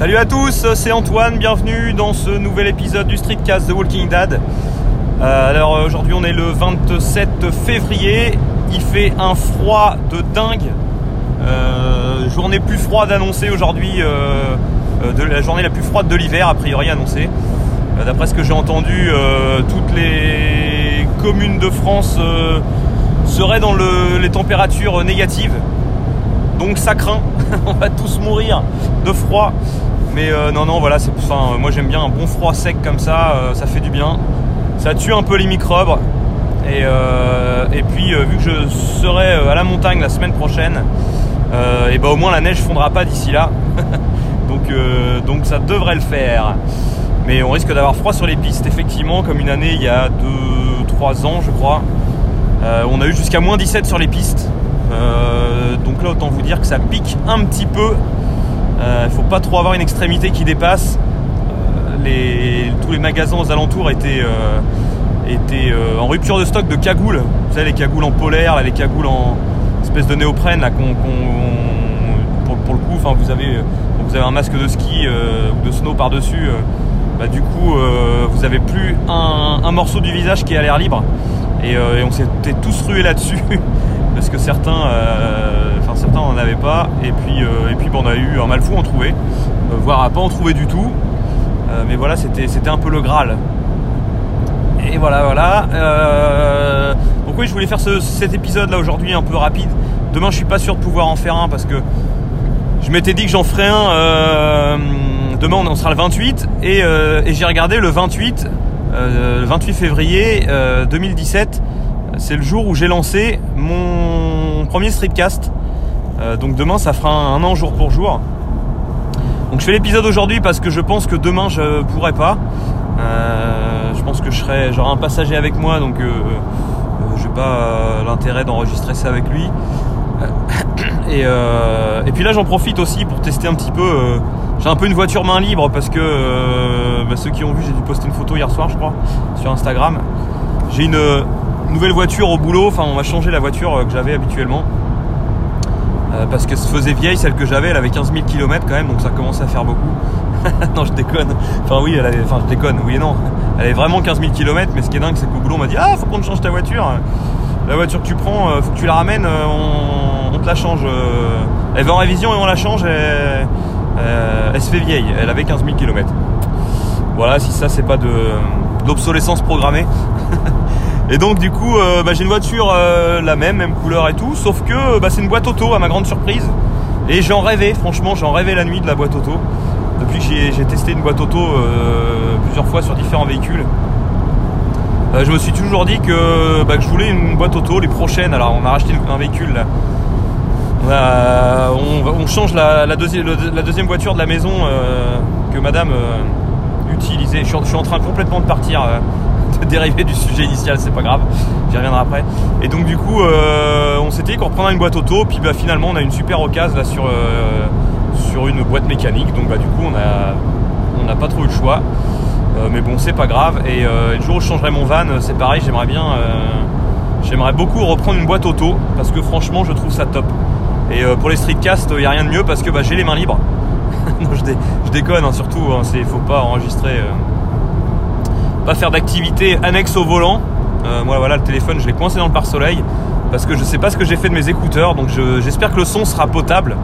Salut à tous, c'est Antoine, bienvenue dans ce nouvel épisode du Streetcast The Walking Dead. Euh, alors aujourd'hui on est le 27 février, il fait un froid de dingue. Euh, journée plus froide annoncée aujourd'hui, euh, la journée la plus froide de l'hiver a priori annoncée. D'après ce que j'ai entendu, toutes les communes de France seraient dans les températures négatives. Donc ça craint, on va tous mourir de froid. Mais euh, non, non, voilà, c'est, enfin, moi j'aime bien un bon froid sec comme ça, euh, ça fait du bien. Ça tue un peu les microbes. Et, euh, puis, vu que je serai à la montagne la semaine prochaine, et bah au moins la neige fondra pas d'ici là. donc, donc ça devrait le faire. Mais on risque d'avoir froid sur les pistes, effectivement, comme une année il y a 2-3 ans, je crois. on a eu jusqu'à moins 17 sur les pistes. donc là, autant vous dire que ça pique un petit peu il euh, ne faut pas trop avoir une extrémité qui dépasse. Euh, tous les magasins aux alentours étaient, euh, en rupture de stock de cagoules. Vous savez, les cagoules en polaire, les cagoules en espèce de néoprène, pour, le coup, vous, avez, un masque de ski ou de snow par-dessus. Bah, du coup, vous avez plus un, morceau du visage qui est à l'air libre. Et, on s'était tous rués là-dessus parce que certains, certains n'en avaient pas. Et puis, euh, et puis on a eu un mal fou en trouver, euh, voire à pas en trouver du tout. Euh, mais voilà, c'était, un peu le Graal. Et voilà, voilà. donc oui, je voulais faire cet épisode là aujourd'hui un peu rapide. Demain, je suis pas sûr de pouvoir en faire un parce que je m'étais dit que j'en ferais un. demain, on sera le 28 et, j'ai regardé le 28, le 28 février 2017. C'est le jour où j'ai lancé mon premier streetcast. Euh, donc demain, ça fera un, an jour pour jour. Donc je fais l'épisode aujourd'hui parce que je pense que demain je pourrai pas. Euh, je pense que j'aurai un passager avec moi, donc euh, je n'ai pas l'intérêt d'enregistrer ça avec lui. Et, puis là j'en profite aussi pour tester un petit peu. j'ai un peu une voiture main libre parce que bah, ceux qui ont vu, j'ai dû poster une photo hier soir, je crois, sur Instagram. J'ai une nouvelle voiture au boulot. Enfin, on va changer la voiture que j'avais habituellement. Euh, parce que se faisait vieille, celle que j'avais, elle avait 15 000 km quand même, donc ça commençait à faire beaucoup. non, je déconne. Enfin, oui, elle avait, enfin, je déconne, oui et non. Elle avait vraiment 15 000 km, mais ce qui est dingue, c'est qu'au boulot, on m'a dit Ah, faut qu'on change ta voiture. La voiture que tu prends, euh, faut que tu la ramènes, euh, on, te la change. Elle va en révision et on la change, elle se fait vieille. Elle avait 15 000 km. Voilà, si ça, c'est pas de d'obsolescence programmée. Et donc du coup, euh, bah, j'ai une voiture euh, la même, même couleur et tout, sauf que bah, c'est une boîte auto à ma grande surprise. Et j'en rêvais, franchement, j'en rêvais la nuit de la boîte auto. Depuis que j'ai testé une boîte auto euh, plusieurs fois sur différents véhicules. je me suis toujours dit que, bah, je voulais une boîte auto, les prochaines. Alors on a racheté un véhicule là. On, change la, deuxième voiture de la maison que madame utilisait. Je suis, en train complètement de partir dérivé du sujet initial, c'est pas grave, j'y reviendrai après. Et donc du coup, euh, on s'était dit qu'on reprendrait une boîte auto, puis bah, finalement on a une super occasion là sur, euh, une boîte mécanique, donc bah du coup on a on n'a pas trop eu le choix. Euh, mais bon c'est pas grave. Et le jour où je changerai mon van, c'est pareil, j'aimerais bien j'aimerais beaucoup reprendre une boîte auto parce que franchement je trouve ça top. Et pour les streetcasts, il n'y a rien de mieux parce que bah, j'ai les mains libres. non, je, déconne, hein, surtout, il hein, faut pas enregistrer pas faire d'activité annexe au volant. Euh, moi voilà le téléphone je l'ai coincé dans le pare-soleil parce que je sais pas ce que j'ai fait de mes écouteurs donc j'espère que le son sera potable.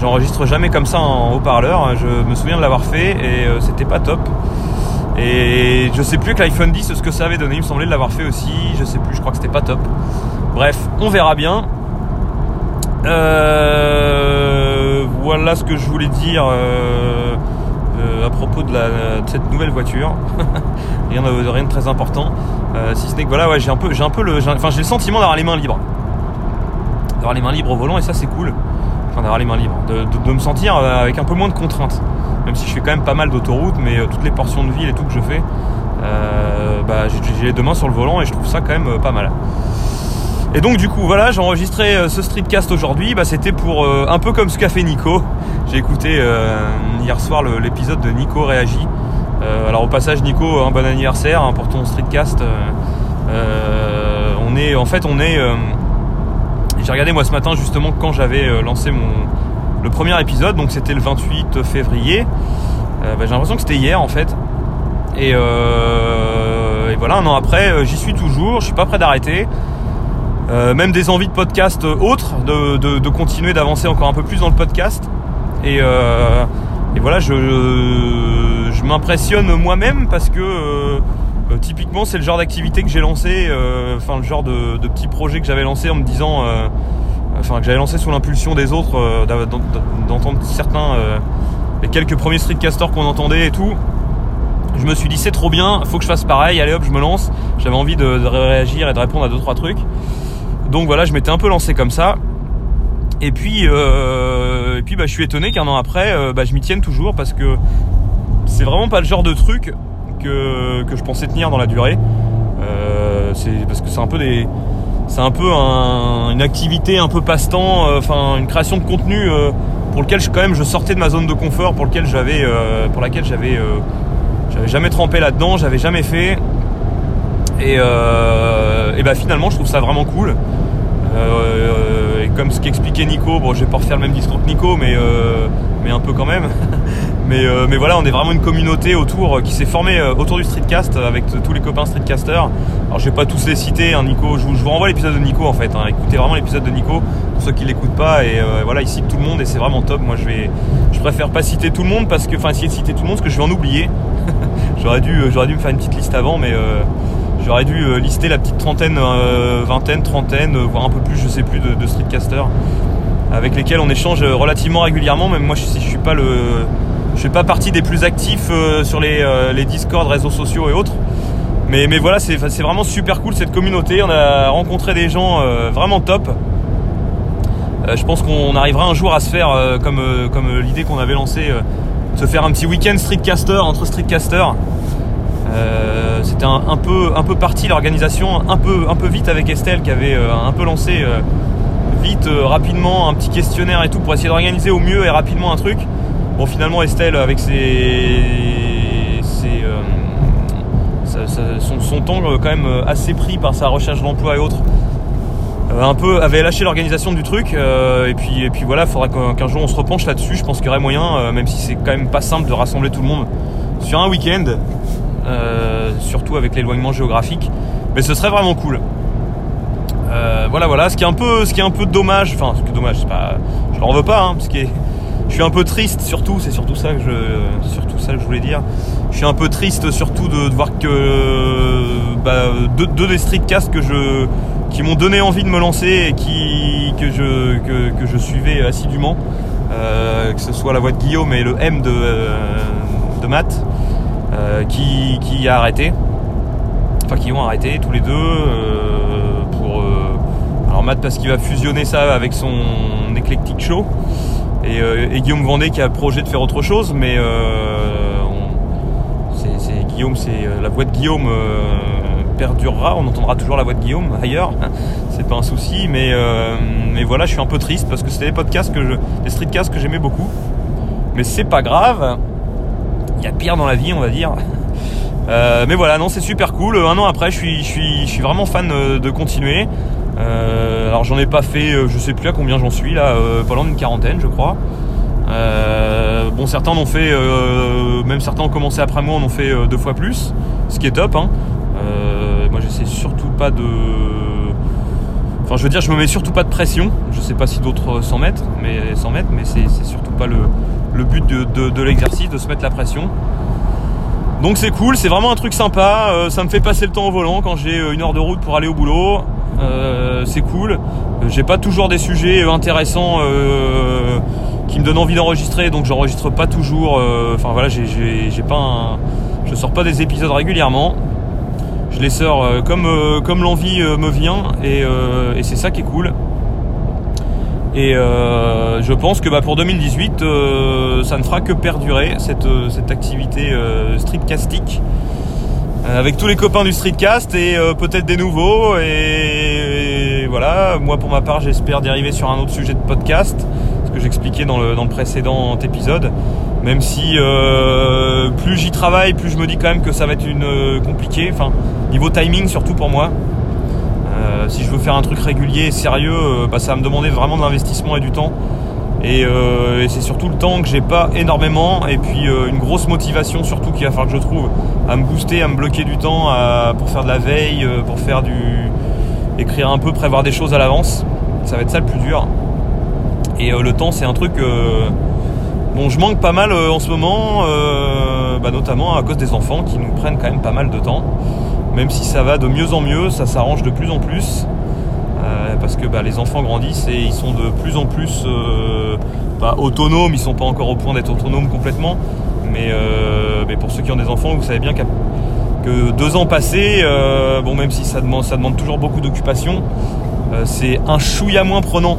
J'enregistre jamais comme ça en haut-parleur, je me souviens de l'avoir fait et euh, c'était pas top. Et je sais plus que l'iPhone 10 ce que ça avait donné, il me semblait de l'avoir fait aussi, je sais plus, je crois que c'était pas top. Bref, on verra bien. Euh, voilà ce que je voulais dire. À propos de, cette nouvelle voiture. rien, de, très important. Euh, si ce n'est que voilà, ouais, j'ai un peu, j'ai le sentiment d'avoir les mains libres, d'avoir les mains libres au volant et ça c'est cool. Enfin d'avoir les mains libres, de, me sentir euh, avec un peu moins de contraintes. Même si je fais quand même pas mal d'autoroutes, mais toutes les portions de ville et tout que je fais, bah, j'ai les deux mains sur le volant et je trouve ça quand même pas mal. Et donc du coup voilà, j'ai enregistré euh, ce streetcast aujourd'hui, bah, c'était pour euh, un peu comme ce qu'a fait Nico. J'ai écouté euh, hier soir l'épisode de Nico réagit. alors au passage Nico, un bon anniversaire hein, pour ton streetcast. on est en fait on est j'ai regardé moi ce matin justement quand j'avais lancé mon, le premier épisode, donc c'était le 28 février. Bah, j'ai l'impression que c'était hier en fait. Et, et voilà, un an après, j'y suis toujours, je suis pas prêt d'arrêter. Même des envies de podcast autres, de, de, continuer d'avancer encore un peu plus dans le podcast. Et, et voilà, je, je m'impressionne moi-même parce que euh, euh, typiquement c'est le genre d'activité que j'ai lancé, euh, enfin le genre de, de, petit projet que j'avais lancé en me disant, enfin que j'avais lancé sous l'impulsion des autres, d'entendre certains, les quelques premiers streetcasters qu'on entendait et tout. Je me suis dit c'est trop bien, faut que je fasse pareil, allez hop je me lance. J'avais envie de, de réagir et de répondre à deux trois trucs. Donc voilà, je m'étais un peu lancé comme ça. Et puis, euh, et puis bah, je suis étonné qu'un an après, euh, bah, je m'y tienne toujours parce que c'est vraiment pas le genre de truc que, que je pensais tenir dans la durée. Euh, parce que c'est un peu des, c'est un peu une activité un peu passe-temps, enfin une création de contenu pour lequel je, quand même je sortais de ma zone de confort, pour lequel j'avais, pour laquelle j'avais, j'avais jamais trempé là-dedans, j'avais jamais fait. Et, et bah finalement, je trouve ça vraiment cool. Euh, et comme ce qu'expliquait Nico, bon, je vais pas refaire le même discours que Nico, mais, euh, mais un peu quand même. mais, euh, mais voilà, on est vraiment une communauté autour qui s'est formée autour du streetcast avec tous les copains streetcasters. Alors je vais pas tous les citer, hein, Nico. Je vous, je renvoie l'épisode de Nico en fait. Hein. écoutez vraiment l'épisode de Nico pour ceux qui l'écoutent pas. Et voilà, il cite tout le monde et c'est vraiment top. Moi, je vais, je préfère pas citer tout le monde parce que, enfin, essayer de citer tout le monde parce que je vais en oublier. j'aurais dû, j'aurais dû me faire une petite liste avant, mais J'aurais dû euh, lister la petite trentaine, euh, vingtaine, trentaine, euh, voire un peu plus, je sais plus, de, streetcasters avec lesquels on échange relativement régulièrement. Même moi, je, je suis pas le, je pas partie des plus actifs sur les, les Discord, réseaux sociaux et autres. Mais, mais voilà, c'est vraiment super cool cette communauté. On a rencontré des gens vraiment top. je pense qu'on arrivera un jour à se faire, comme, comme l'idée qu'on avait lancée, se faire un petit week-end streetcaster entre streetcasters. Euh, c'était un, peu, un peu parti l'organisation, un peu, un peu vite avec Estelle qui avait euh, un peu lancé euh, vite, rapidement un petit questionnaire et tout pour essayer d'organiser au mieux et rapidement un truc. Bon, finalement, Estelle, avec ses, son, temps quand même assez pris par sa recherche d'emploi et autres, un peu avait lâché l'organisation du truc. et puis, et puis voilà, il faudra qu'un jour on se repenche là-dessus. Je pense qu'il y aurait moyen, même si c'est quand même pas simple de rassembler tout le monde sur un week-end. Euh, surtout avec l'éloignement géographique. Mais ce serait vraiment cool. Euh, voilà, voilà. Ce qui est un peu, ce qui est un peu dommage. Enfin, ce qui est dommage, c'est pas. Je leur veux pas. Hein, que je suis un peu triste, surtout. C'est surtout ça que je, surtout ça que je voulais dire. Je suis un peu triste, surtout de, voir que bah, deux, des streetcasts que je, qui m'ont donné envie de me lancer et qui que je que, je suivais assidûment. Euh, que ce soit la voix de Guillaume et le M de, de Matt. Euh, qui, a arrêté. Enfin, qui ont arrêté tous les deux euh, pour. Euh, alors, Matt, parce qu'il va fusionner ça avec son éclectique show. Et, Guillaume Vendée qui a le projet de faire autre chose, mais c'est Guillaume, c'est la voix de Guillaume perdurera, on entendra toujours la voix de Guillaume ailleurs, c'est pas un souci, mais, mais voilà, je suis un peu triste parce que c'était des podcasts que je, des streetcasts que j'aimais beaucoup, mais c'est pas grave, y a pire dans la vie, on va dire. Euh, mais voilà, non, c'est super cool. Un an après, je suis, vraiment fan euh, de continuer. Euh, alors j'en ai pas fait, je sais plus à combien j'en suis là, pas loin d'une quarantaine, je crois. bon, certains en ont fait, même certains ont commencé après moi, en ont fait deux fois plus, ce qui est top. Hein. moi, j'essaie surtout pas de, enfin, je veux dire, je me mets surtout pas de pression. Je sais pas si d'autres s'en mettent, mais s'en mettent, mais c'est surtout pas le, le but de, l'exercice, de se mettre la pression. Donc c'est cool, c'est vraiment un truc sympa, euh, ça me fait passer le temps au volant quand j'ai euh, une heure de route pour aller au boulot. Euh, c'est cool. J'ai pas toujours des sujets intéressants qui me donnent envie d'enregistrer, donc j'enregistre pas toujours. Enfin voilà, j'ai pas je sors pas des épisodes régulièrement. Je les sors comme, comme l'envie me vient et c'est ça qui est cool. Et euh, je pense que bah, pour 2018, euh, ça ne fera que perdurer cette, euh, activité streetcastique avec tous les copains du streetcast et peut-être des nouveaux. Et, voilà, moi pour ma part, j'espère d'arriver sur un autre sujet de podcast, ce que j'expliquais dans le, dans le précédent épisode. Même si plus j'y travaille, plus je me dis quand même que ça va être une compliqué. Enfin, niveau timing surtout pour moi. Euh, si je veux faire un truc régulier et sérieux, euh, bah, ça va me demander vraiment de l'investissement et du temps. Et, c'est surtout le temps que j'ai pas énormément. Et puis une grosse motivation surtout qu'il va falloir que je trouve à me booster, à me bloquer du temps pour faire de la veille, pour faire du. écrire un peu, prévoir des choses à l'avance. Ça va être ça le plus dur. Et le temps c'est un truc Bon, je manque pas mal euh, en ce moment, euh, bah, notamment à cause des enfants qui nous prennent quand même pas mal de temps. Même si ça va de mieux en mieux, ça s'arrange de plus en plus. Euh, parce que bah, les enfants grandissent et ils sont de plus en plus bah, autonomes. Ils sont pas encore au point d'être autonomes complètement. Mais, pour ceux qui ont des enfants, vous savez bien que deux ans passés, même si ça demande, toujours beaucoup d'occupation, c'est un chouïa moins prenant.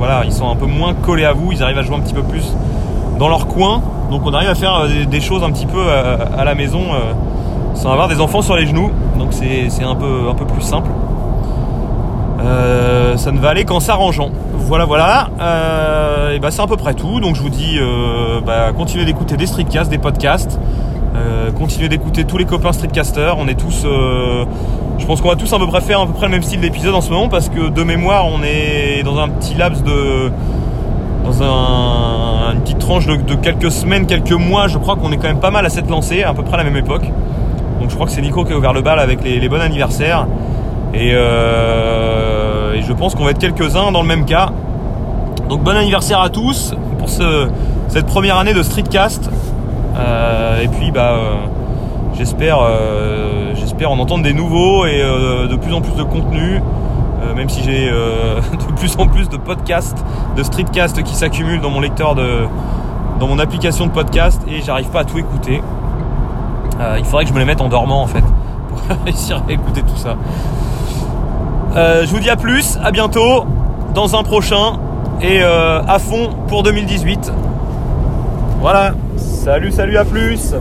Voilà, ils sont un peu moins collés à vous, ils arrivent à jouer un petit peu plus dans leur coin. Donc on arrive à faire euh, des, choses un petit peu euh, à, la maison euh, sans avoir des enfants sur les genoux. Donc c'est un peu, un peu plus simple. ça ne va aller qu'en s'arrangeant. Voilà, voilà. et bah, c'est à peu près tout. Donc je vous dis, bah, continuez d'écouter des streetcasts, des podcasts. continuez d'écouter tous les copains streetcasters. On est tous, je pense qu'on va tous à peu près faire à peu près le même style d'épisode en ce moment parce que de mémoire, on est dans un petit laps de dans un, une petite tranche de, quelques semaines, quelques mois, je crois qu'on est quand même pas mal à s'être lancé, à peu près à la même époque. Donc je crois que c'est Nico qui a ouvert le bal avec les, bons anniversaires. Euh, et, je pense qu'on va être quelques-uns dans le même cas. Donc bon anniversaire à tous pour cette première année de Streetcast. Euh, et puis bah euh, j'espère en entendre des nouveaux et de plus en plus de contenu. Euh, même si j'ai euh, de plus en plus de podcasts, de streetcasts qui s'accumulent dans mon lecteur de, dans mon application de podcast et j'arrive pas à tout écouter. Euh, il faudrait que je me les mette en dormant en fait pour réussir à écouter tout ça. je vous dis à plus, à bientôt dans un prochain et à fond pour 2018. Voilà, salut, salut, à plus.